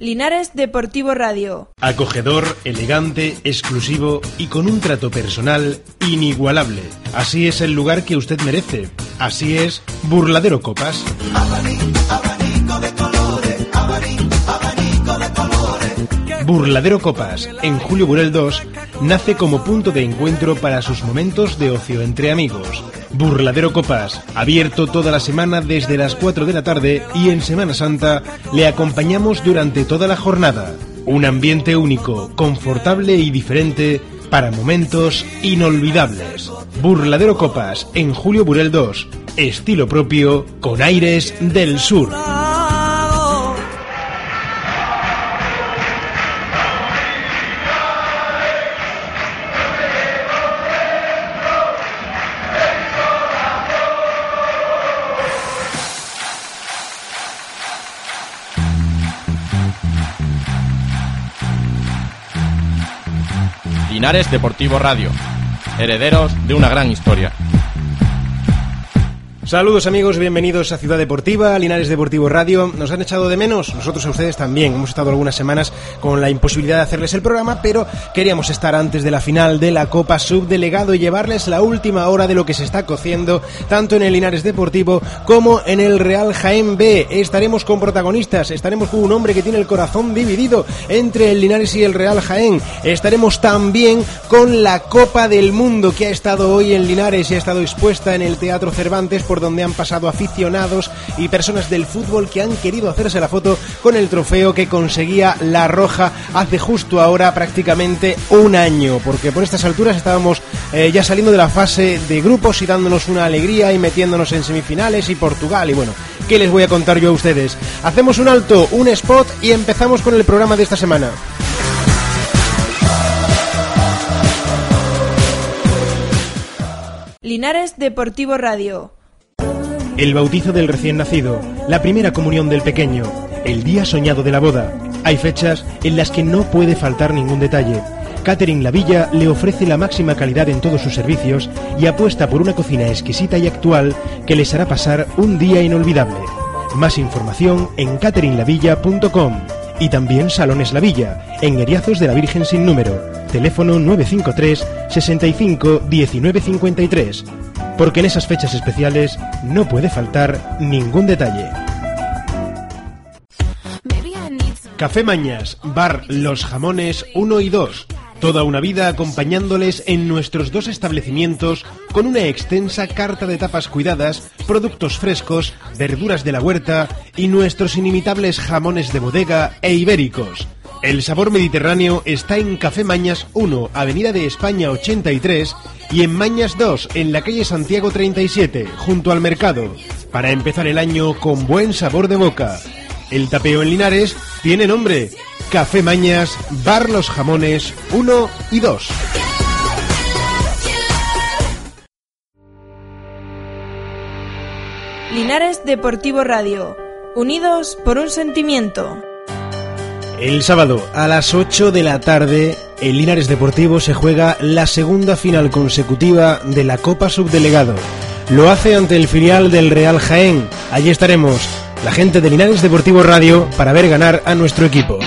Linares Deportivo Radio. Acogedor, elegante, exclusivo y con un trato personal inigualable. Así es el lugar que usted merece. Así es Burladero Copas. Burladero Copas, en Julio Burel 2, nace como punto de encuentro para sus momentos de ocio entre amigos. Burladero Copas, abierto toda la semana desde las 4 de la tarde y en Semana Santa le acompañamos durante toda la jornada. Un ambiente único, confortable y diferente para momentos inolvidables. Burladero Copas, en Julio Burel 2, estilo propio con aires del sur. Linares Deportivo Radio, herederos de una gran historia. Saludos amigos, bienvenidos a Ciudad Deportiva, Linares Deportivo Radio. ¿Nos han echado de menos? Nosotros a ustedes también. Hemos estado algunas semanas con la imposibilidad de hacerles el programa, pero queríamos estar antes de la final de la Copa Subdelegado y llevarles la última hora de lo que se está cociendo, tanto en el Linares Deportivo como en el Real Jaén B. Estaremos con protagonistas, estaremos con un hombre que tiene el corazón dividido entre el Linares y el Real Jaén. Estaremos también con la Copa del Mundo que ha estado hoy en Linares y ha estado expuesta en el Teatro Cervantes por donde han pasado aficionados y personas del fútbol que han querido hacerse la foto con el trofeo que conseguía La Roja hace justo ahora prácticamente un año, porque por estas alturas estábamos eh, ya saliendo de la fase de grupos y dándonos una alegría y metiéndonos en semifinales y Portugal y bueno, ¿qué les voy a contar yo a ustedes? Hacemos un alto, un spot y empezamos con el programa de esta semana. Linares Deportivo Radio. El bautizo del recién nacido, la primera comunión del pequeño, el día soñado de la boda. Hay fechas en las que no puede faltar ningún detalle. Catering La Villa le ofrece la máxima calidad en todos sus servicios y apuesta por una cocina exquisita y actual que les hará pasar un día inolvidable. Más información en cateringlavilla.com y también Salones La Villa, en Eriazos de la Virgen sin número. Teléfono 953 65 1953 porque en esas fechas especiales no puede faltar ningún detalle. Café Mañas, Bar Los Jamones 1 y 2. Toda una vida acompañándoles en nuestros dos establecimientos con una extensa carta de tapas cuidadas, productos frescos, verduras de la huerta y nuestros inimitables jamones de bodega e ibéricos. El sabor mediterráneo está en Café Mañas 1, Avenida de España 83 y en Mañas 2, en la calle Santiago 37, junto al mercado, para empezar el año con buen sabor de boca. El tapeo en Linares tiene nombre, Café Mañas, Bar Los Jamones 1 y 2. Linares Deportivo Radio. Unidos por un sentimiento. El sábado a las 8 de la tarde, en Linares Deportivo se juega la segunda final consecutiva de la Copa Subdelegado. Lo hace ante el filial del Real Jaén. Allí estaremos, la gente de Linares Deportivo Radio, para ver ganar a nuestro equipo.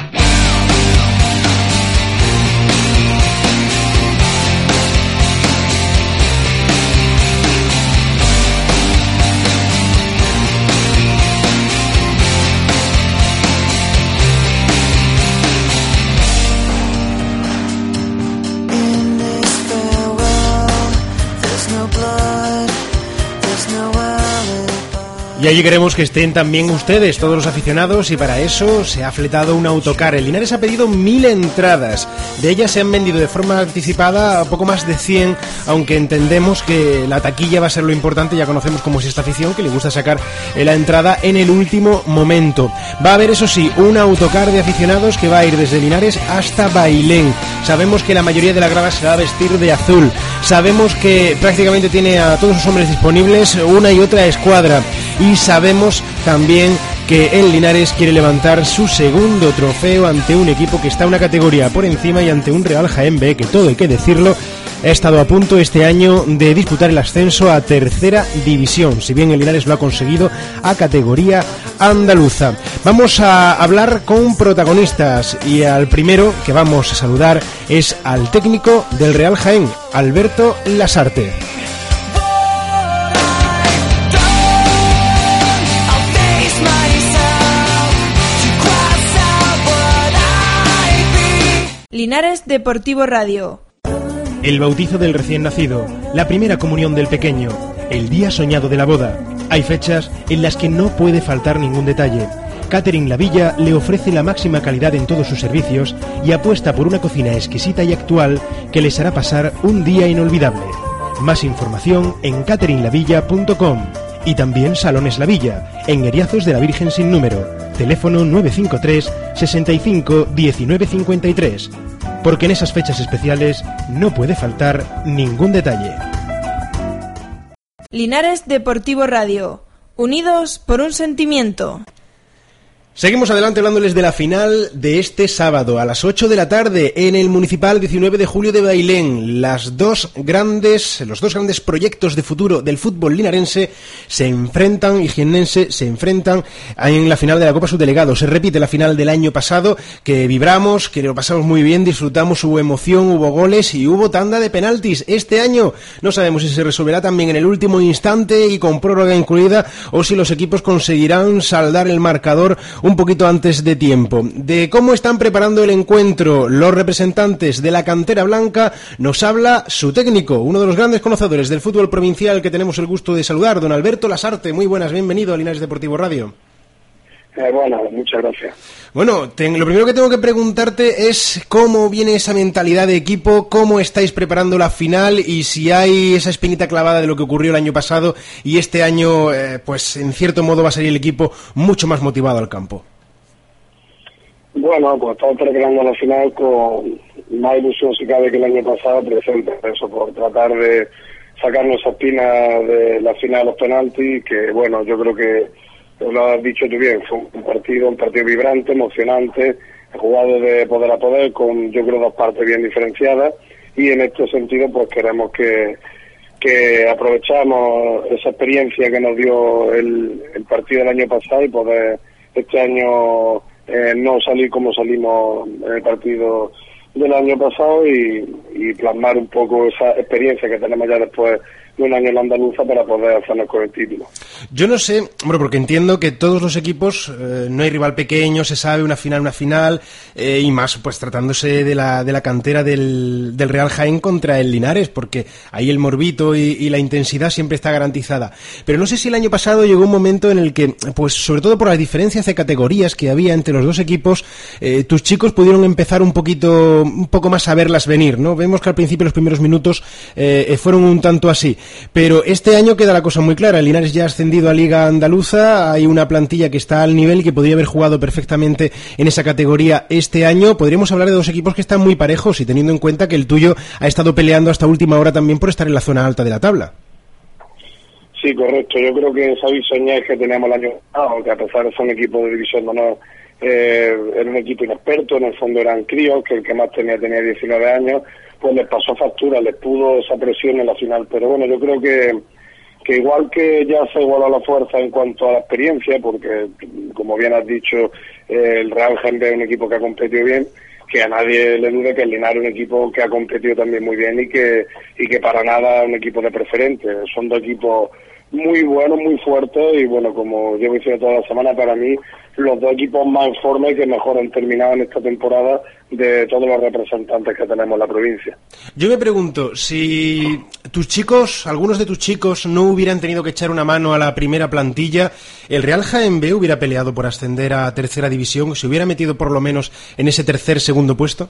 Y allí queremos que estén también ustedes, todos los aficionados, y para eso se ha fletado un autocar. El Linares ha pedido mil entradas. De ellas se han vendido de forma anticipada poco más de 100, aunque entendemos que la taquilla va a ser lo importante. Ya conocemos cómo es esta afición, que le gusta sacar la entrada en el último momento. Va a haber, eso sí, un autocar de aficionados que va a ir desde Linares hasta Bailén. Sabemos que la mayoría de la grada se va a vestir de azul. Sabemos que prácticamente tiene a todos los hombres disponibles una y otra escuadra. Y sabemos también que el Linares quiere levantar su segundo trofeo ante un equipo que está una categoría por encima y ante un Real Jaén B, que todo hay que decirlo, ha estado a punto este año de disputar el ascenso a tercera división, si bien el Linares lo ha conseguido a categoría andaluza. Vamos a hablar con protagonistas y al primero que vamos a saludar es al técnico del Real Jaén, Alberto Lasarte. Linares Deportivo Radio. El bautizo del recién nacido, la primera comunión del pequeño, el día soñado de la boda. Hay fechas en las que no puede faltar ningún detalle. Catherine La Villa le ofrece la máxima calidad en todos sus servicios y apuesta por una cocina exquisita y actual que les hará pasar un día inolvidable. Más información en catherinelavilla.com y también Salones La Villa, en Heriazos de la Virgen sin número. Teléfono 953 65 1953 porque en esas fechas especiales no puede faltar ningún detalle. Linares Deportivo Radio. Unidos por un sentimiento. Seguimos adelante hablándoles de la final de este sábado a las 8 de la tarde en el Municipal 19 de julio de Bailén. Las dos grandes, los dos grandes proyectos de futuro del fútbol linarense se enfrentan y jiennense se enfrentan en la final de la Copa Subdelegado. Se repite la final del año pasado que vibramos, que lo pasamos muy bien, disfrutamos, hubo emoción, hubo goles y hubo tanda de penaltis. Este año no sabemos si se resolverá también en el último instante y con prórroga incluida o si los equipos conseguirán saldar el marcador un poquito antes de tiempo. De cómo están preparando el encuentro los representantes de la cantera blanca, nos habla su técnico, uno de los grandes conocedores del fútbol provincial que tenemos el gusto de saludar, don Alberto Lasarte. Muy buenas, bienvenido a Linares Deportivo Radio. Eh, bueno, muchas gracias. Bueno, lo primero que tengo que preguntarte es cómo viene esa mentalidad de equipo, cómo estáis preparando la final y si hay esa espinita clavada de lo que ocurrió el año pasado y este año, eh, pues en cierto modo va a salir el equipo mucho más motivado al campo. Bueno, pues estamos preparando la final con más ilusión si cabe que el año pasado, presente eso, por tratar de sacarnos esa espina de la final de los penaltis, que bueno, yo creo que lo has dicho tú bien, fue un partido, un partido vibrante, emocionante, jugado de poder a poder, con yo creo dos partes bien diferenciadas, y en este sentido pues queremos que, que aprovechamos esa experiencia que nos dio el, el partido del año pasado y poder este año eh, no salir como salimos en el partido del año pasado y, y plasmar un poco esa experiencia que tenemos ya después un año en la andaluza para poder hacernos con el título. Yo no sé, bueno, porque entiendo que todos los equipos, eh, no hay rival pequeño, se sabe una final, una final, eh, y más pues tratándose de la, de la cantera del, del, Real Jaén contra el Linares, porque ahí el morbito y, y, la intensidad siempre está garantizada. Pero no sé si el año pasado llegó un momento en el que, pues sobre todo por las diferencias de categorías que había entre los dos equipos, eh, tus chicos pudieron empezar un poquito, un poco más a verlas venir, ¿no? Vemos que al principio los primeros minutos eh, fueron un tanto así. Pero este año queda la cosa muy clara. El Linares ya ha ascendido a Liga Andaluza. Hay una plantilla que está al nivel y que podría haber jugado perfectamente en esa categoría este año. Podríamos hablar de dos equipos que están muy parejos y teniendo en cuenta que el tuyo ha estado peleando hasta última hora también por estar en la zona alta de la tabla. Sí, correcto. Yo creo que esa es que teníamos el año pasado, que a pesar de un equipo de división de honor, eh, era un equipo inexperto, en el fondo eran críos, que el que más tenía tenía 19 años, pues les pasó factura, les pudo esa presión en la final. Pero bueno, yo creo que, que igual que ya se igualó la fuerza en cuanto a la experiencia, porque como bien has dicho, el Real Gente es un equipo que ha competido bien, que a nadie le dude que el Linares es un equipo que ha competido también muy bien y que, y que para nada es un equipo de preferente. Son dos equipos muy buenos, muy fuertes y bueno, como llevo diciendo toda la semana, para mí los dos equipos más en forma y que mejor han terminado en esta temporada de todos los representantes que tenemos en la provincia. Yo me pregunto, si tus chicos, algunos de tus chicos no hubieran tenido que echar una mano a la primera plantilla, ¿el Real Jaén B hubiera peleado por ascender a tercera división? ¿Se hubiera metido por lo menos en ese tercer, segundo puesto?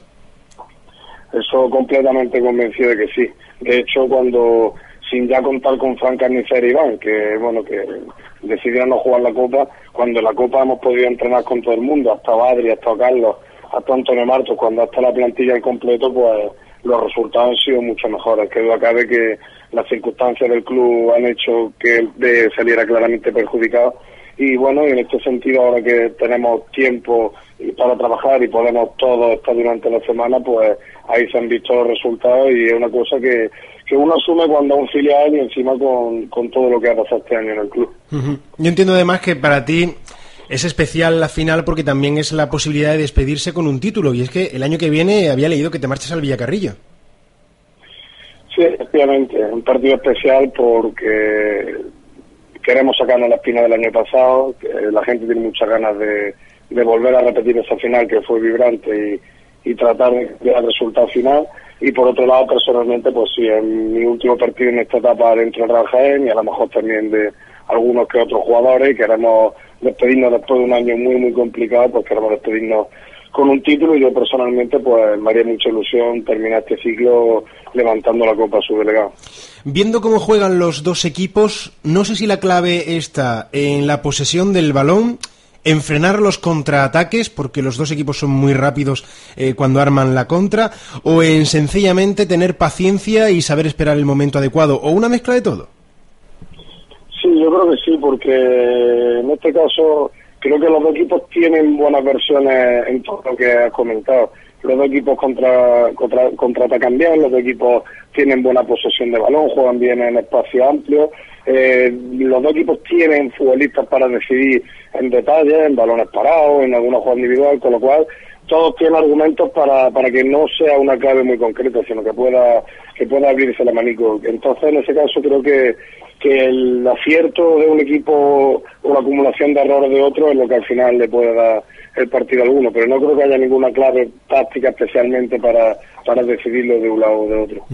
Eso completamente convencido de que sí. De hecho, cuando sin ya contar con Fran Carnicer Iván, que bueno, que decidieron no jugar la Copa, cuando en la Copa hemos podido entrenar con todo el mundo, hasta Adri, hasta Carlos, hasta Antonio Martos, cuando hasta la plantilla en completo, pues los resultados han sido mucho mejores. Que duda cabe que las circunstancias del club han hecho que él saliera claramente perjudicado y bueno, en este sentido ahora que tenemos tiempo para trabajar y podemos todos estar durante la semana, pues ahí se han visto los resultados y es una cosa que, que uno asume cuando es un filial y encima con, con todo lo que ha pasado este año en el club. Yo entiendo además que para ti es especial la final porque también es la posibilidad de despedirse con un título y es que el año que viene había leído que te marchas al Villacarrillo. Sí, efectivamente, es un partido especial porque queremos sacarnos la espina del año pasado, la gente tiene muchas ganas de, de volver a repetir esa final que fue vibrante y, y tratar de el resultado final. Y por otro lado, personalmente, pues sí, en mi último partido en esta etapa dentro del Real Jaén y a lo mejor también de algunos que otros jugadores y queremos despedirnos después de un año muy, muy complicado, pues queremos despedirnos con un título y yo personalmente pues me haría mucha ilusión terminar este ciclo levantando la Copa Subdelegado. Viendo cómo juegan los dos equipos, no sé si la clave está en la posesión del balón en frenar los contraataques, porque los dos equipos son muy rápidos eh, cuando arman la contra, o en sencillamente tener paciencia y saber esperar el momento adecuado, o una mezcla de todo. Sí, yo creo que sí, porque en este caso creo que los dos equipos tienen buenas versiones en todo lo que has comentado. Los dos equipos contra, contra, contraatacan bien, los dos equipos tienen buena posesión de balón, juegan bien en espacio amplio. Eh, los dos equipos tienen futbolistas para decidir en detalle, en balones parados, en alguna jugada individual, con lo cual todos tienen argumentos para, para que no sea una clave muy concreta, sino que pueda que pueda abrirse el abanico. Entonces, en ese caso, creo que, que el acierto de un equipo o la acumulación de errores de otro es lo que al final le puede dar el partido a alguno, pero no creo que haya ninguna clave táctica especialmente para, para decidirlo de un lado o de otro.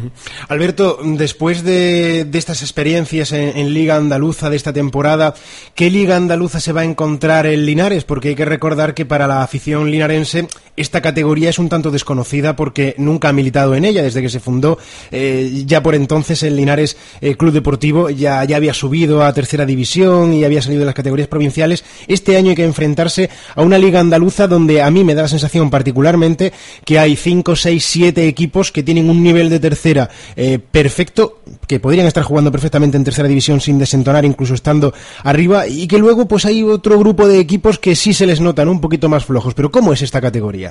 Alberto, después de, de estas experiencias en, en, Liga Andaluza de esta temporada, ¿qué Liga Andaluza se va a encontrar en Linares? Porque hay que recordar que para la afición linarense esta categoría es un tanto desconocida porque nunca ha militado en ella desde que se fundó. Eh, ya por entonces el Linares eh, Club Deportivo ya, ya había subido a tercera división y había salido de las categorías provinciales. Este año hay que enfrentarse a una Liga Andaluza donde a mí me da la sensación particularmente que hay 5, 6, 7 equipos que tienen un nivel de tercera eh, perfecto, que podrían estar jugando perfectamente en tercera división sin desentonar, incluso estando arriba, y que luego pues hay otro grupo de equipos que sí se les notan un poquito más flojos. Pero ¿cómo es esta categoría?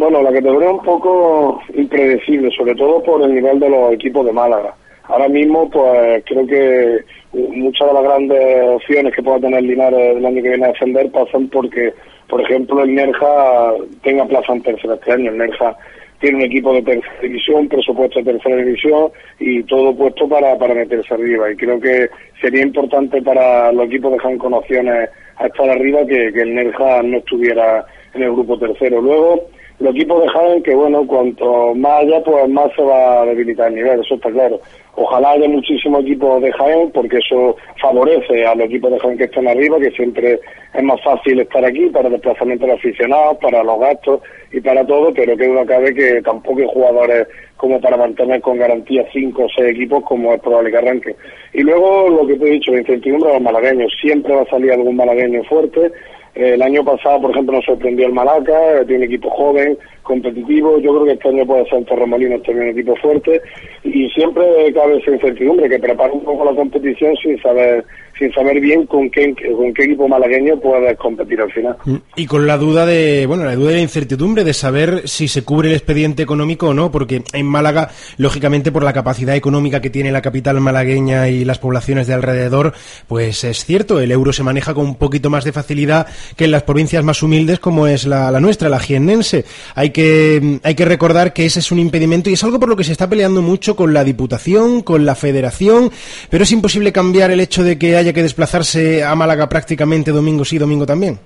Bueno, la categoría es un poco impredecible, sobre todo por el nivel de los equipos de Málaga. Ahora mismo, pues creo que muchas de las grandes opciones que pueda tener Linares el año que viene a defender pasan porque, por ejemplo, el Nerja tenga plaza en tercera este año. El Nerja tiene un equipo de tercera división, presupuesto de tercera división y todo puesto para, para meterse arriba. Y creo que sería importante para los equipos de con opciones a estar arriba que el Nerja no estuviera en el grupo tercero. Luego, los equipos de Jaén que bueno, cuanto más allá, pues más se va a debilitar el nivel, eso está claro. Ojalá haya muchísimos equipos de Jaén, porque eso favorece a los equipos de Jaén que están arriba, que siempre es más fácil estar aquí para el desplazamiento de aficionados, para los gastos y para todo, pero que uno cabe que tampoco hay jugadores como para mantener con garantía cinco o seis equipos como es probable que arranque. Y luego lo que te he dicho, la incertidumbre de los malagueños, siempre va a salir algún malagueño fuerte, el año pasado, por ejemplo, nos sorprendió el Malaca, tiene equipo joven, competitivo. Yo creo que este año puede ser Torremolinos también un equipo fuerte. Y siempre cabe esa incertidumbre, que prepara un poco la competición sin saber sin saber bien con qué, con qué equipo malagueño puedes competir al final. Y con la duda de, bueno, la duda de la incertidumbre de saber si se cubre el expediente económico o no, porque en Málaga, lógicamente por la capacidad económica que tiene la capital malagueña y las poblaciones de alrededor, pues es cierto, el euro se maneja con un poquito más de facilidad que en las provincias más humildes como es la, la nuestra, la jiennense. Hay que, hay que recordar que ese es un impedimento y es algo por lo que se está peleando mucho con la Diputación, con la Federación, pero es imposible cambiar el hecho de que haya que desplazarse a Málaga prácticamente domingo sí, domingo también.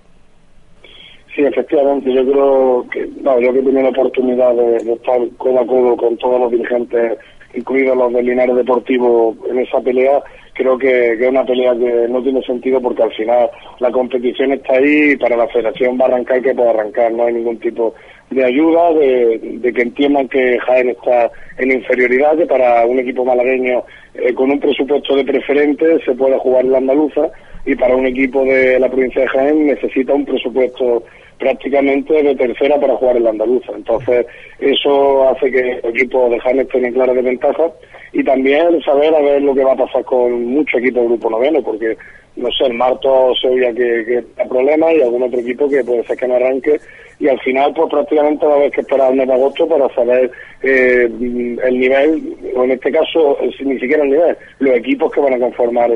Sí, efectivamente, yo creo que, no, yo que he tenido la oportunidad de, de, estar codo a codo con todos los dirigentes, incluidos los del Linares Deportivo, en esa pelea, creo que, que, es una pelea que no tiene sentido porque al final la competición está ahí y para la federación va a arrancar que puede arrancar, no hay ningún tipo de ayuda, de, de, que entiendan que Jaén está en inferioridad, que para un equipo malagueño eh, con un presupuesto de preferente se puede jugar en la andaluza y para un equipo de la provincia de Jaén necesita un presupuesto prácticamente de tercera para jugar en la andaluza. Entonces, eso hace que el equipo de Jaén esté en clara desventaja y también saber a ver lo que va a pasar con muchos equipos del grupo noveno, porque no sé, el Marto se oía que, que problemas y algún otro equipo que puede ser que no arranque y al final pues prácticamente va a haber que esperar el mes de agosto para saber eh, el nivel, o en este caso ni siquiera el nivel, los equipos que van a conformar.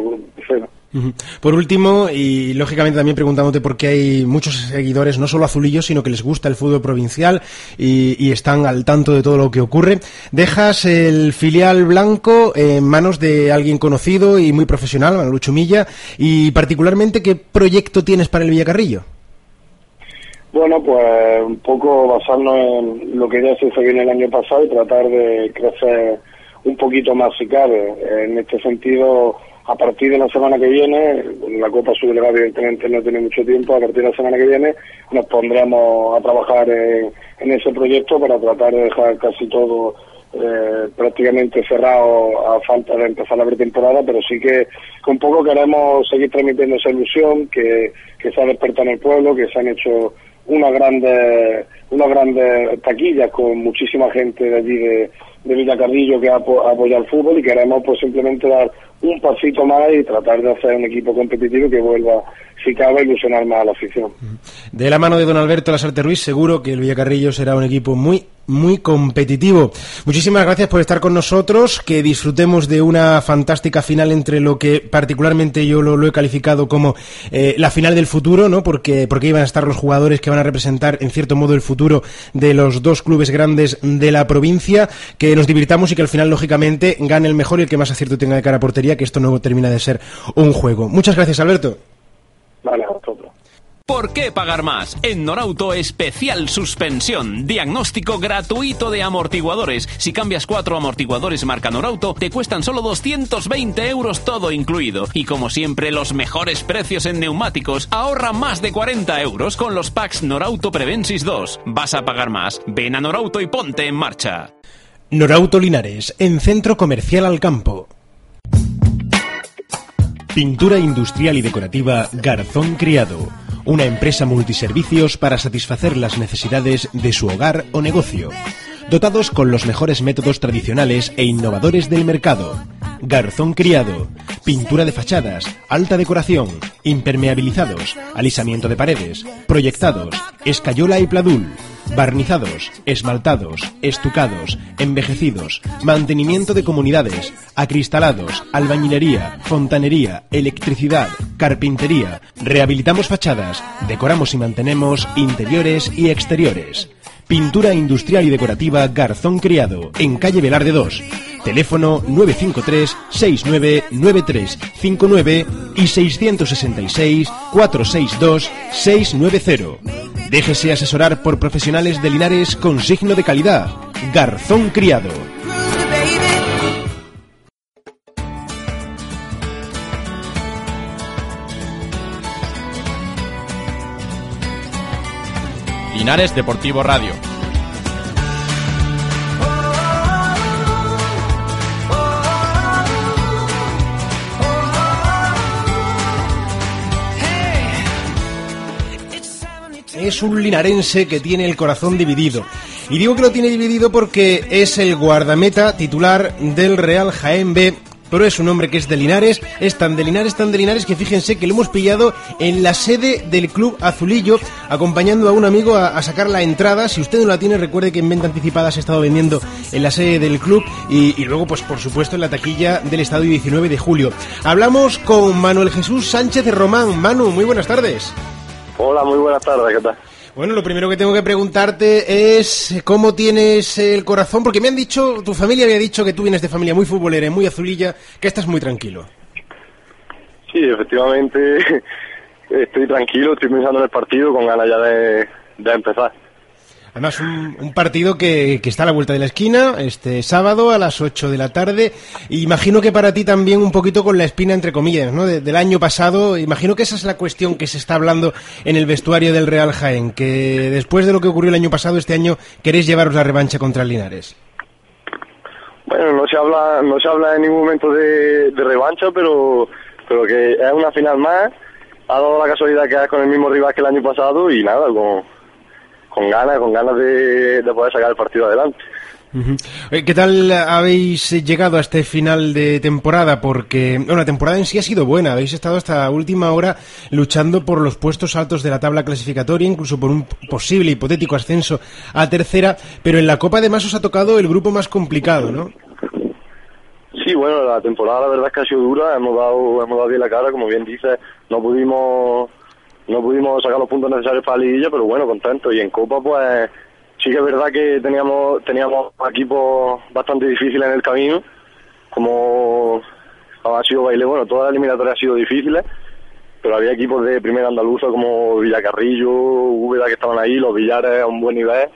Por último, y lógicamente también preguntándote por qué hay muchos seguidores, no solo azulillos, sino que les gusta el fútbol provincial y, están al tanto de todo lo que ocurre, dejas el filial blanco en manos de alguien conocido y muy profesional, Manuel Milla, y particularmente, ¿qué proyecto tienes para el Villacarrillo? Bueno, pues un poco basarnos en lo que ya se hizo bien el año pasado y tratar de crecer un poquito más si cabe. En este sentido, a partir de la semana que viene, la Copa Subdelegada evidentemente no tiene mucho tiempo, a partir de la semana que viene nos pondremos a trabajar en, en ese proyecto para tratar de dejar casi todo eh, prácticamente cerrado a falta de empezar la pretemporada, pero sí que con poco queremos seguir transmitiendo esa ilusión que, que se ha despertado en el pueblo, que se han hecho unas grandes unas grandes taquillas con muchísima gente de allí de, de Villa Carrillo que ha apoyado el fútbol y queremos pues simplemente dar un pasito más y tratar de hacer un equipo competitivo que vuelva, si cabe, a ilusionar más a la afición. De la mano de don Alberto Lasarte Ruiz, seguro que el Villacarrillo será un equipo muy, muy competitivo. Muchísimas gracias por estar con nosotros, que disfrutemos de una fantástica final entre lo que particularmente yo lo, he calificado como eh, la final del futuro, ¿no? Porque, porque iban a estar los jugadores que van a representar, en cierto modo, el futuro de los dos clubes grandes de la provincia, que nos divirtamos y que al final, lógicamente, gane el mejor y el que más acierto tenga de cara a portería que esto no termina de ser un juego. Muchas gracias, Alberto. Vale, a. ¿Por qué pagar más? En Norauto especial suspensión, diagnóstico gratuito de amortiguadores. Si cambias cuatro amortiguadores marca Norauto, te cuestan solo 220 euros todo incluido. Y como siempre, los mejores precios en neumáticos. Ahorra más de 40 euros con los packs Norauto Prevensis 2. ¿Vas a pagar más? Ven a Norauto y ponte en marcha. Norauto Linares, en Centro Comercial al Campo. Pintura industrial y decorativa Garzón Criado. Una empresa multiservicios para satisfacer las necesidades de su hogar o negocio. Dotados con los mejores métodos tradicionales e innovadores del mercado. Garzón Criado. Pintura de fachadas, alta decoración, impermeabilizados, alisamiento de paredes, proyectados, escayola y pladul barnizados, esmaltados, estucados, envejecidos, mantenimiento de comunidades, acristalados, albañilería, fontanería, electricidad, carpintería, rehabilitamos fachadas, decoramos y mantenemos interiores y exteriores. Pintura industrial y decorativa Garzón Criado, en calle Velarde 2. Teléfono 953-699359 y 666-462-690. Déjese asesorar por profesionales de Linares con signo de calidad. Garzón Criado. Linares Deportivo Radio. es un linarense que tiene el corazón dividido. Y digo que lo tiene dividido porque es el guardameta titular del Real Jaén B. Pero es un hombre que es de Linares, es tan de Linares, tan de Linares que fíjense que lo hemos pillado en la sede del Club Azulillo, acompañando a un amigo a, sacar la entrada. Si usted no la tiene, recuerde que en venta anticipada se ha estado vendiendo en la sede del club y, y luego, pues por supuesto, en la taquilla del estadio 19 de julio. Hablamos con Manuel Jesús Sánchez Román. Manu, muy buenas tardes. Hola, muy buenas tardes, ¿qué tal? Bueno, lo primero que tengo que preguntarte es cómo tienes el corazón, porque me han dicho, tu familia me ha dicho que tú vienes de familia muy futbolera, muy azulilla, que estás muy tranquilo. Sí, efectivamente, estoy tranquilo, estoy pensando en el partido con ganas ya de, de empezar. Además, un, un partido que, que, está a la vuelta de la esquina, este sábado a las 8 de la tarde. Imagino que para ti también un poquito con la espina, entre comillas, ¿no? De, del año pasado. Imagino que esa es la cuestión que se está hablando en el vestuario del Real Jaén, que después de lo que ocurrió el año pasado, este año queréis llevaros la revancha contra el Linares. Bueno, no se habla, no se habla en ningún momento de, revancha, pero, pero que es una final más. Ha dado la casualidad que es con el mismo rival que el año pasado y nada, con con ganas, con ganas de, de poder sacar el partido adelante. Eh, ¿Qué tal habéis llegado a este final de temporada? Porque bueno, la temporada en sí ha sido buena. Habéis estado hasta última hora luchando por los puestos altos de la tabla clasificatoria, incluso por un posible hipotético ascenso a tercera. Pero en la Copa además os ha tocado el grupo más complicado, ¿no? Sí, bueno, la temporada la verdad es que ha sido dura, hemos dado, hemos dado bien la cara, como bien dices, no pudimos, no pudimos sacar los puntos necesarios para la liguilla, pero bueno, contentos. Y en Copa, pues, sí que es verdad que teníamos, teníamos equipos bastante difíciles en el camino, como ha sido baile, bueno, todas las eliminatorias han sido difíciles, pero había equipos de primera andaluza como Villacarrillo, Úbeda que estaban ahí, los Villares a un buen nivel,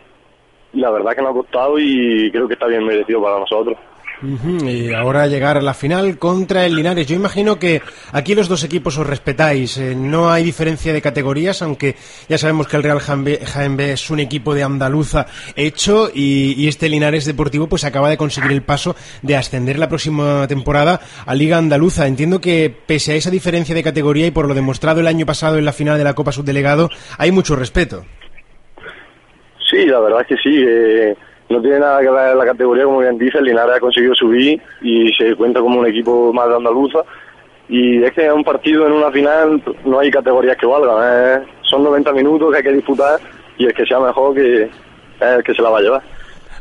y la verdad que nos ha costado y creo que está bien merecido para nosotros. Ujú, Y ahora llegar a la final contra el Linares. Yo imagino que aquí los dos equipos os respetáis. eh, no hay diferencia de categorías, aunque ya sabemos que el Real Jaén B es un equipo de andaluza hecho y, y este Linares Deportivo pues acaba de conseguir el paso de ascender la próxima temporada a Liga Andaluza. Entiendo que pese a esa diferencia de categoría y por lo demostrado el año pasado en la final de la Copa Subdelegado, hay mucho respeto. Sí, la verdad es que sí. eh, no tiene nada que ver la categoría, como bien dice. El Linares ha conseguido subir y se cuenta como un equipo más de Andaluza. Y es que en un partido, en una final, no hay categorías que valgan. eh. Son 90 minutos que hay que disputar y el que sea mejor que es el que se la va a llevar.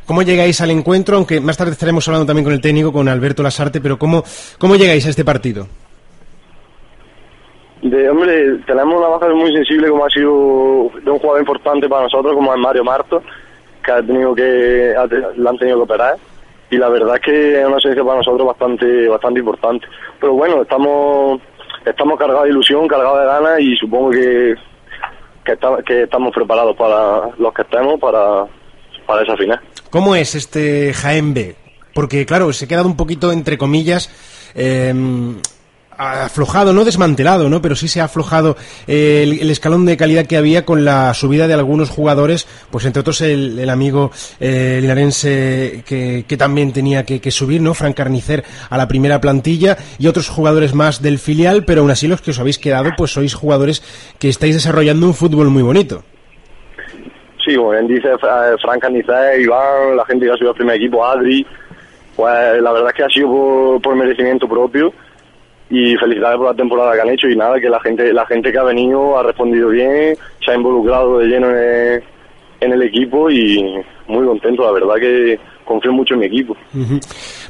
¿Cómo llegáis al encuentro? Aunque más tarde estaremos hablando también con el técnico, con Alberto Lasarte, pero ¿cómo, cómo llegáis a este partido? De hombre, tenemos una baja muy sensible como ha sido de un jugador importante para nosotros, como es Mario Marto, que ha tenido que ha la han tenido que operar y la verdad es que es una ausencia para nosotros bastante bastante importante. Pero bueno, estamos estamos cargados de ilusión, cargados de ganas y supongo que que, esta- que estamos preparados para los que estemos para para esa final. ¿Cómo es este Jaén? Porque, claro, se ha quedado un poquito, entre comillas, eh, aflojado, no desmantelado, ¿no? Pero sí se ha aflojado eh, el, el escalón de calidad que había con la subida de algunos jugadores, pues entre otros el, amigo eh, linarense que, que también tenía que, subir, ¿no? Frank Carnicer a la primera plantilla y otros jugadores más del filial, pero aún así los que os habéis quedado, pues sois jugadores que estáis desarrollando un fútbol muy bonito. Sí, como bien dice eh, Frank Canicet, Iván, la gente que ha subido al primer equipo, Adri, pues la verdad es que ha sido por merecimiento propio y felicidades por la temporada que han hecho y nada, que la gente la gente que ha venido ha respondido bien, se ha involucrado de lleno en el, equipo y muy contento, la verdad que confío mucho en mi equipo.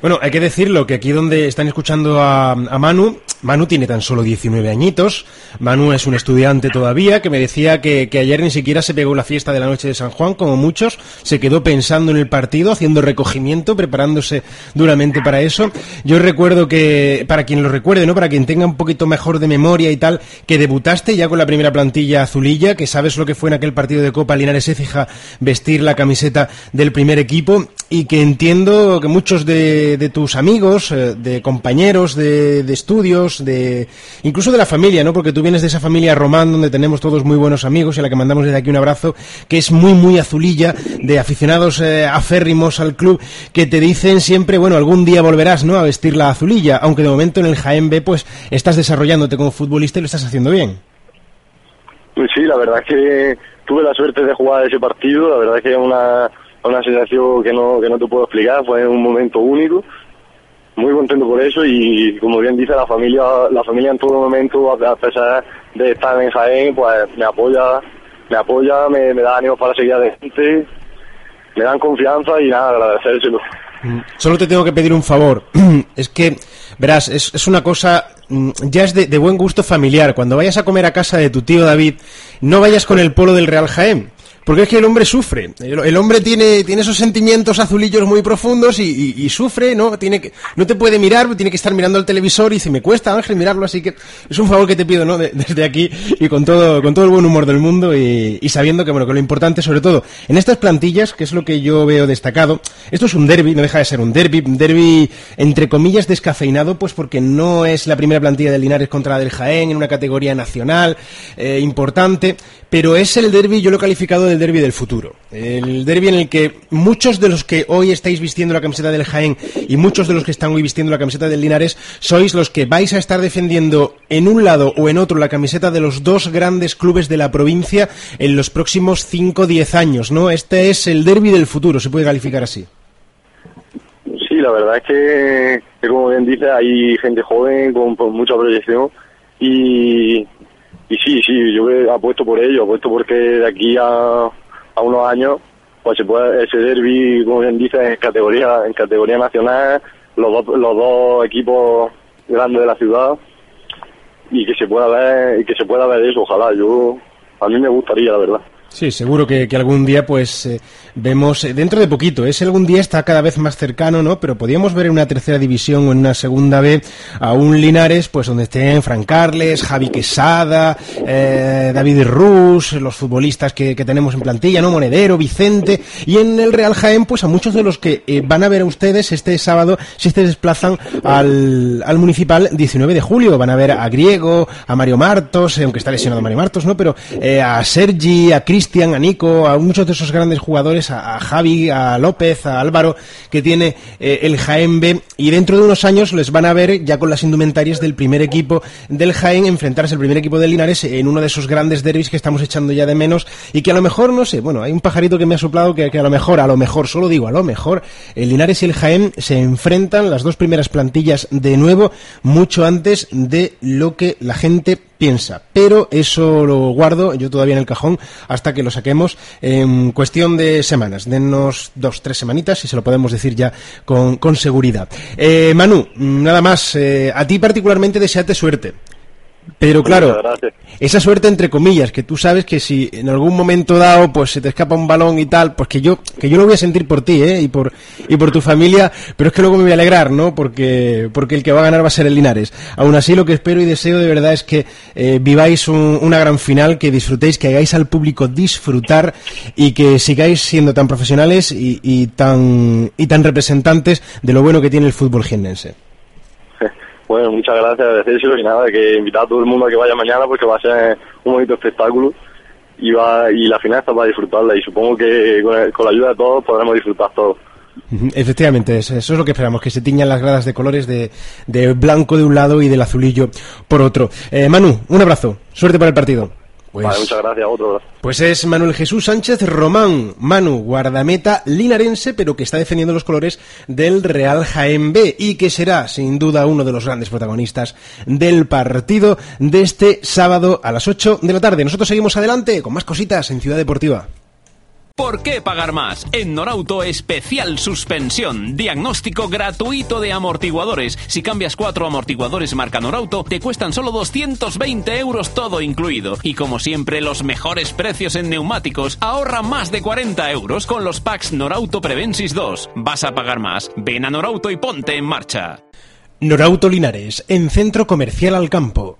Bueno, hay que decirlo que aquí donde están escuchando a, a Manu, Manu tiene tan solo 19 añitos, Manu es un estudiante todavía que me decía que, ayer ni siquiera se pegó la fiesta de la noche de San Juan, como muchos, se quedó pensando en el partido, haciendo recogimiento, preparándose duramente para eso. Yo recuerdo que, para quien lo recuerde, ¿no? Para quien tenga un poquito mejor de memoria y tal, que debutaste ya con la primera plantilla azulilla, que sabes lo que fue en aquel partido de Copa Linares Écija vestir la camiseta del primer equipo y que entiendo que muchos de, de tus amigos, eh, de compañeros de estudios, de incluso de la familia, ¿no? Porque tú vienes de esa familia román donde tenemos todos muy buenos amigos y a la que mandamos desde aquí un abrazo, que es muy muy azulilla, de aficionados eh, aférrimos al club, que te dicen siempre, bueno, algún día volverás, ¿no? A vestir la azulilla, aunque de momento en el Jaén pues estás desarrollándote como futbolista y lo estás haciendo bien. Pues sí, la verdad es que tuve la suerte de jugar ese partido, la verdad es que una, una sensación que no, que no te puedo explicar, fue un momento único, muy contento por eso y como bien dice la familia, la familia en todo momento, a pesar de estar en Jaén, pues me apoya, me apoya, me, da ánimo para seguir adelante, me dan confianza y nada, agradecérselo. Solo te tengo que pedir un favor. es que, verás, es, es una cosa, mm, ya es de, de buen gusto familiar. Cuando vayas a comer a casa de tu tío David, no vayas con el polo del Real Jaén. Porque es que el hombre sufre. El, el hombre tiene, tiene esos sentimientos azulillos muy profundos y, y- sufre, ¿no? Tiene que, no te puede mirar, tiene que estar mirando al televisor y dice, me cuesta, Ángel, mirarlo, así que es un favor que te pido, ¿no? De- desde aquí y con todo, con todo el buen humor del mundo y, y sabiendo que, bueno, que lo importante, sobre todo, en estas plantillas, que es lo que yo veo destacado, esto es un derby, no deja de ser un derby, un derby, entre comillas, descafeinado, pues porque no es la primera plantilla del Linares contra la del Jaén, en una categoría nacional, eh, importante, pero es el derby, yo lo he calificado de del derby del futuro. El derby en el que muchos de los que hoy estáis vistiendo la camiseta del Jaén y muchos de los que están hoy vistiendo la camiseta del Linares sois los que vais a estar defendiendo en un lado o en otro la camiseta de los dos grandes clubes de la provincia en los próximos 5 o 10 años, ¿no? Este es el derby del futuro, se puede calificar así. Sí, la verdad es que, como bien dice, hay gente joven con mucha proyección y, y sí, sí, yo apuesto por ello, apuesto porque de aquí a, a unos años pues se puede ese derby, como bien dice, en categoría en categoría nacional, los dos, los dos equipos grandes de la ciudad y que se pueda ver y que se pueda ver eso, ojalá. Yo a mí me gustaría, la verdad. Sí, seguro que, que algún día pues eh, vemos, eh, dentro de poquito, ese algún día está cada vez más cercano, ¿no? Pero podríamos ver en una tercera división o en una segunda B a un Linares, pues donde estén Fran Carles, Javi Quesada, eh, David Rus, los futbolistas que, que tenemos en plantilla, ¿no? Monedero, Vicente, y en el Real Jaén, pues a muchos de los que eh, van a ver a ustedes este sábado, si se desplazan al, al Municipal 19 de julio, van a ver a Griego, a Mario Martos, eh, aunque está lesionado Mario Martos, ¿no? Pero eh, a Sergi, a Cris Cristian, a Nico, a muchos de esos grandes jugadores, a, Javi, a López, a Álvaro, que tiene eh, el Jaén B, y dentro de unos años les van a ver ya con las indumentarias del primer equipo del Jaén enfrentarse al primer equipo del Linares en uno de esos grandes derbis que estamos echando ya de menos y que a lo mejor, no sé, bueno, hay un pajarito que me ha soplado que a lo mejor, a lo mejor, solo digo, a lo mejor, el Linares y el Jaén se enfrentan las dos primeras plantillas de nuevo mucho antes de lo que la gente piensa. Pero eso lo guardo yo todavía en el cajón hasta que lo saquemos en cuestión de semanas. Denos dos, tres semanitas y se lo podemos decir ya con, con seguridad. Eh, Manu, nada más. Eh, a ti particularmente desearte suerte. Pero claro, esa suerte entre comillas, que tú sabes que si en algún momento dado pues se te escapa un balón y tal, pues que yo que yo lo voy a sentir por ti, ¿eh? y por y por tu familia, pero es que luego me voy a alegrar, ¿no? Porque porque el que va a ganar va a ser el Linares. Aún así lo que espero y deseo de verdad es que eh, viváis un- una gran final, que disfrutéis, que hagáis al público disfrutar y que sigáis siendo tan profesionales y, y tan y tan representantes de lo bueno que tiene el fútbol jiennense. Bueno, muchas gracias, agradecérselo y nada, que invitar a todo el mundo a que vaya mañana porque va a ser un bonito espectáculo y va y la final está para disfrutarla y supongo que con, la ayuda de todos podremos disfrutar todos. Ujú, Efectivamente, es- eso es lo que esperamos, que se tiñan las gradas de colores de, de blanco de un lado y del azulillo por otro. Eh, Manu, un abrazo, suerte para el partido. Pues, Vale, muchas gracias, otro pues es Manuel Jesús Sánchez Román, Manu, guardameta linarense, pero que está defendiendo los colores del Real Jaén B y que será, sin duda, uno de los grandes protagonistas del partido de este sábado a las 8 de la tarde. Nosotros seguimos adelante con más cositas en Ciudad Deportiva. ¿Por qué pagar más? En Norauto especial suspensión. Diagnóstico gratuito de amortiguadores. Si cambias cuatro amortiguadores marca Norauto, te cuestan solo 220 euros todo incluido. Y como siempre, los mejores precios en neumáticos. Ahorra más de 40 euros con los packs Norauto Prevensis 2. ¿Vas a pagar más? Ven a Norauto y ponte en marcha. Norauto Linares, en Centro Comercial al Campo.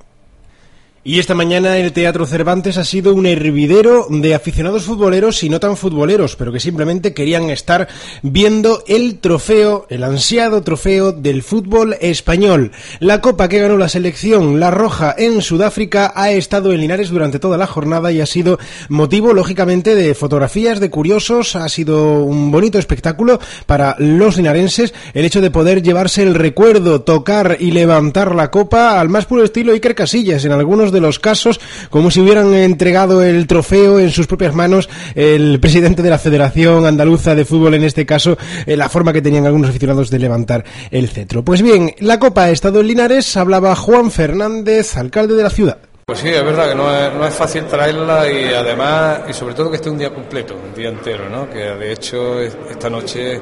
Y esta mañana el Teatro Cervantes ha sido un hervidero de aficionados futboleros y no tan futboleros, pero que simplemente querían estar viendo el trofeo, el ansiado trofeo del fútbol español. La copa que ganó la selección, la roja en Sudáfrica, ha estado en Linares durante toda la jornada y ha sido motivo, lógicamente, de fotografías, de curiosos. Ha sido un bonito espectáculo para los linarenses el hecho de poder llevarse el recuerdo, tocar y levantar la copa al más puro estilo Iker Casillas en algunos de los casos, como si hubieran entregado el trofeo en sus propias manos el presidente de la Federación Andaluza de Fútbol, en este caso, eh, la forma que tenían algunos aficionados de levantar el cetro. Pues bien, la copa ha estado en Linares, hablaba Juan Fernández, alcalde de la ciudad. Pues sí, es verdad que no es, no es fácil traerla y además, y sobre todo que esté un día completo, un día entero, ¿no? Que de hecho es- esta noche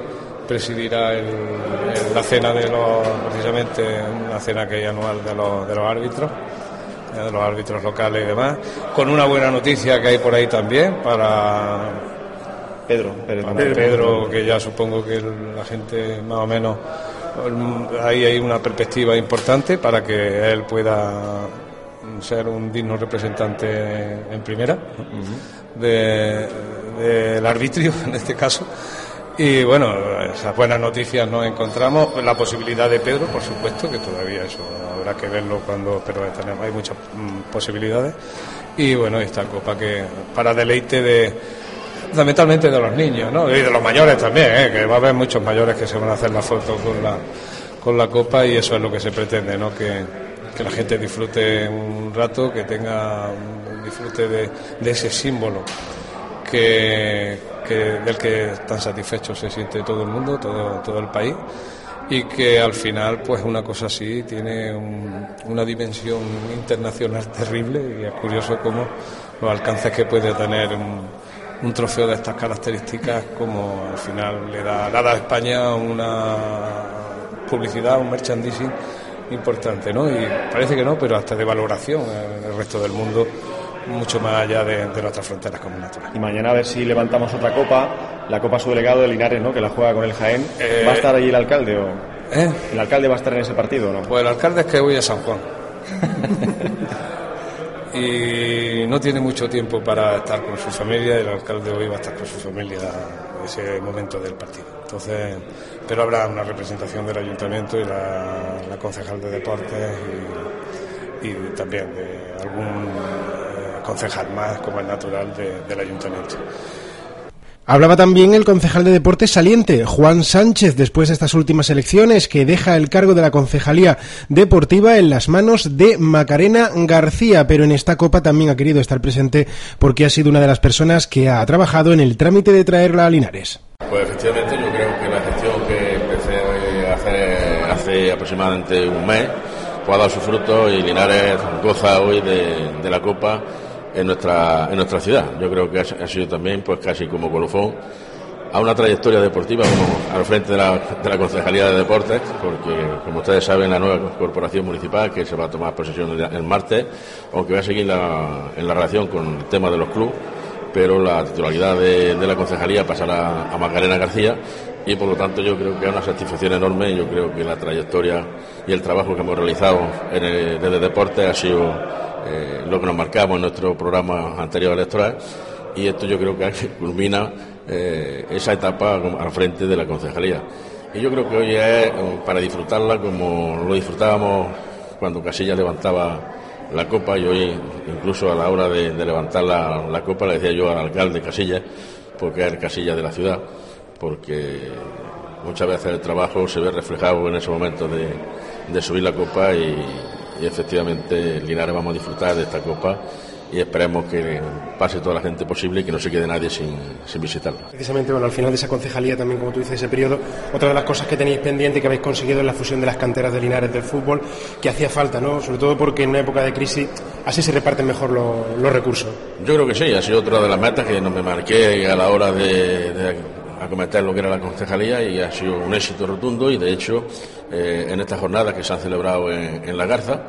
presidirá el- el- la cena de los, precisamente una cena que hay anual de los, de los árbitros, de los árbitros locales y demás, con una buena noticia que hay por ahí también para Pedro, Pedro, para Pedro, que ya supongo que la gente más o menos ahí hay una perspectiva importante para que él pueda ser un digno representante en primera de- del arbitrio en este caso y bueno esas buenas noticias nos encontramos la posibilidad de Pedro por supuesto que todavía eso habrá que verlo cuando pero hay muchas mm, posibilidades y bueno esta copa que para deleite de fundamentalmente de los niños, ¿no? Y de los mayores también, ¿eh? que va a haber muchos mayores que se van a hacer la foto con la, con la copa y eso es lo que se pretende, ¿no? Que, que la gente disfrute un rato, que tenga disfrute de, de ese símbolo que, del que tan satisfecho se siente todo el mundo, todo, todo el país y que al final pues una cosa así tiene un, una dimensión internacional terrible y es curioso cómo los alcances que puede tener un, trofeo de estas características como al final le da, a España una publicidad, un merchandising importante, ¿no? Y parece que no, pero hasta de valoración en el resto del mundo, mucho más allá de, de nuestras fronteras como natural. Y mañana a ver si levantamos otra copa, la copa subdelegado de Linares, ¿no? Que la juega con el Jaén. Eh, ¿Va a estar allí el alcalde o...? ¿Eh? ¿El alcalde va a estar en ese partido o no? Pues el alcalde es que voy a San Juan. y no tiene mucho tiempo para estar con su familia el alcalde hoy va a estar con su familia en ese momento del partido. Entonces, pero habrá una representación del ayuntamiento y la, la concejal de deportes y, y también de algún concejal más como es natural de- del ayuntamiento. Hablaba también el concejal de deportes saliente, Juan Sánchez, después de estas últimas elecciones, que deja el cargo de la concejalía deportiva en las manos de Macarena García, pero en esta copa también ha querido estar presente porque ha sido una de las personas que ha trabajado en el trámite de traerla a Linares. Pues efectivamente yo creo que la gestión que empecé a hacer hace aproximadamente un mes pues ha dado su fruto y Linares goza hoy de, de la Copa en nuestra, en nuestra ciudad. Yo creo que ha, sido también pues casi como colofón a una trayectoria deportiva como al frente de la, de la Concejalía de Deportes, porque como ustedes saben la nueva corporación municipal que se va a tomar posesión el, martes, aunque va a seguir la- en la relación con el tema de los clubes, pero la titularidad de, la concejalía pasará a Macarena García y por lo tanto yo creo que es una satisfacción enorme. Yo creo que la trayectoria y el trabajo que hemos realizado en el, desde deporte ha sido eh, lo que nos marcamos en nuestro programa anterior electoral y esto yo creo que culmina eh, esa etapa al frente de la concejalía. Y yo creo que hoy es eh, para disfrutarla como lo disfrutábamos cuando Casillas levantaba la copa y hoy incluso a la hora de, levantar la, la copa le decía yo al alcalde Casillas, porque es el Casillas de la ciudad, porque muchas veces el trabajo se ve reflejado en ese momento de, de subir la copa y, y efectivamente Linares vamos a disfrutar de esta copa y esperemos que pase toda la gente posible y que no se quede nadie sin, sin visitarla. Precisamente, bueno, al final de esa concejalía también, como tú dices, ese periodo, otra de las cosas que tenéis pendiente y que habéis conseguido es la fusión de las canteras de Linares del fútbol, que hacía falta, ¿no? Sobre todo porque en una época de crisis así se reparten mejor lo- los recursos. Yo creo que sí, ha sido otra de las metas que no me marqué a la hora de, de acometer lo que era la concejalía y ha sido un éxito rotundo y de hecho eh, en estas jornadas que se han celebrado en, La Garza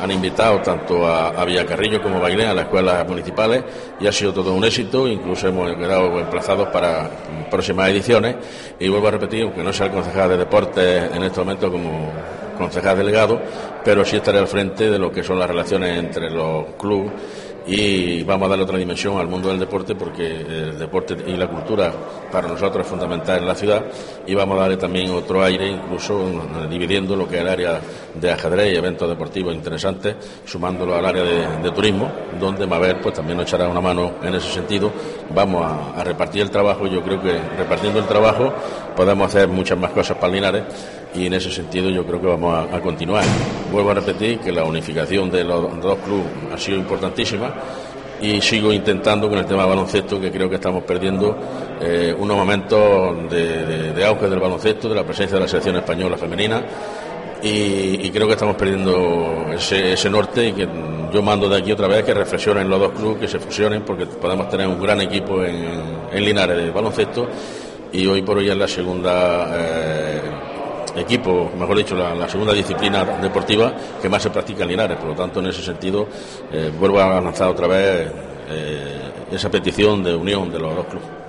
han invitado tanto a, a Villacarrillo como a Bailén a las escuelas municipales y ha sido todo un éxito, incluso hemos quedado emplazados para próximas ediciones. Y vuelvo a repetir, aunque no sea el concejal de deportes en este momento como concejal delegado, pero sí estaré al frente de lo que son las relaciones entre los clubes y vamos a darle otra dimensión al mundo del deporte porque el deporte y la cultura para nosotros es fundamental en la ciudad y vamos a darle también otro aire, incluso eh, dividiendo lo que es el área de ajedrez y eventos deportivos interesantes, sumándolo al área de, turismo, donde Maver pues también nos echará una mano en ese sentido. Vamos a, repartir el trabajo yo creo que repartiendo el trabajo podemos hacer muchas más cosas para Linares y en ese sentido yo creo que vamos a, continuar. Vuelvo a repetir que la unificación de los dos clubes ha sido importantísima y sigo intentando con el tema del baloncesto que creo que estamos perdiendo eh, unos momentos de, auge del baloncesto, de la presencia de la selección española femenina y, creo que estamos perdiendo ese, norte y que yo mando de aquí otra vez que reflexionen los dos clubes, que se fusionen porque podemos tener un gran equipo en Linares de baloncesto y hoy por hoy es la segunda eh, equipo, mejor dicho, la, segunda disciplina deportiva que más se practica en Linares. Por lo tanto, en ese sentido, eh, vuelvo a lanzar otra vez eh, esa petición de unión de los dos clubes.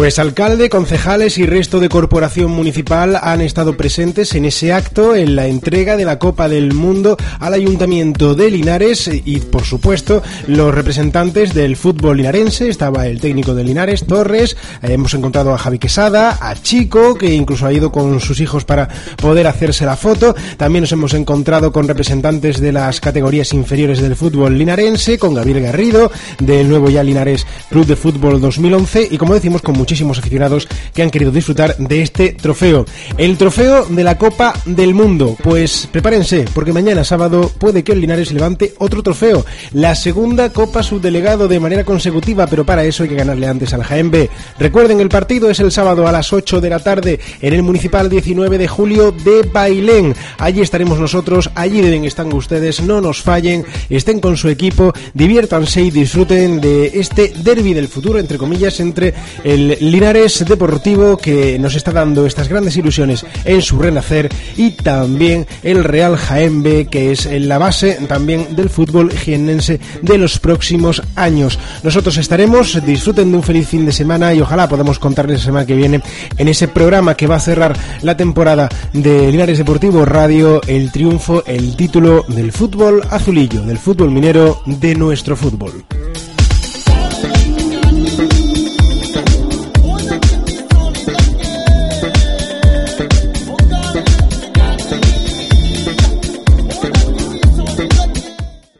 Pues alcalde, concejales y resto de corporación municipal han estado presentes en ese acto, en la entrega de la Copa del Mundo al Ayuntamiento de Linares y, por supuesto, los representantes del fútbol linarense. Estaba el técnico de Linares, Torres. Hemos encontrado a Javi Quesada, a Chico, que incluso ha ido con sus hijos para poder hacerse la foto. También nos hemos encontrado con representantes de las categorías inferiores del fútbol linarense, con Gabriel Garrido, del nuevo ya Linares Club de Fútbol 2011 y, como decimos, con muchísimos aficionados que han querido disfrutar de este trofeo. El trofeo de la Copa del Mundo. Pues prepárense, porque mañana sábado puede que el Linares levante otro trofeo. La segunda Copa Subdelegado de manera consecutiva, pero para eso hay que ganarle antes al Jaén B. Recuerden, el partido es el sábado a las 8 de la tarde en el Municipal 19 de julio de Bailén. Allí estaremos nosotros, allí deben estar ustedes, no nos fallen, estén con su equipo, diviértanse y disfruten de este derby del futuro, entre comillas, entre el Linares Deportivo que nos está dando estas grandes ilusiones en su renacer y también el Real Jaén B que es la base también del fútbol jiennense de los próximos años. Nosotros estaremos, disfruten de un feliz fin de semana y ojalá podamos contarles la semana que viene en ese programa que va a cerrar la temporada de Linares Deportivo Radio el triunfo, el título del fútbol azulillo, del fútbol minero de nuestro fútbol.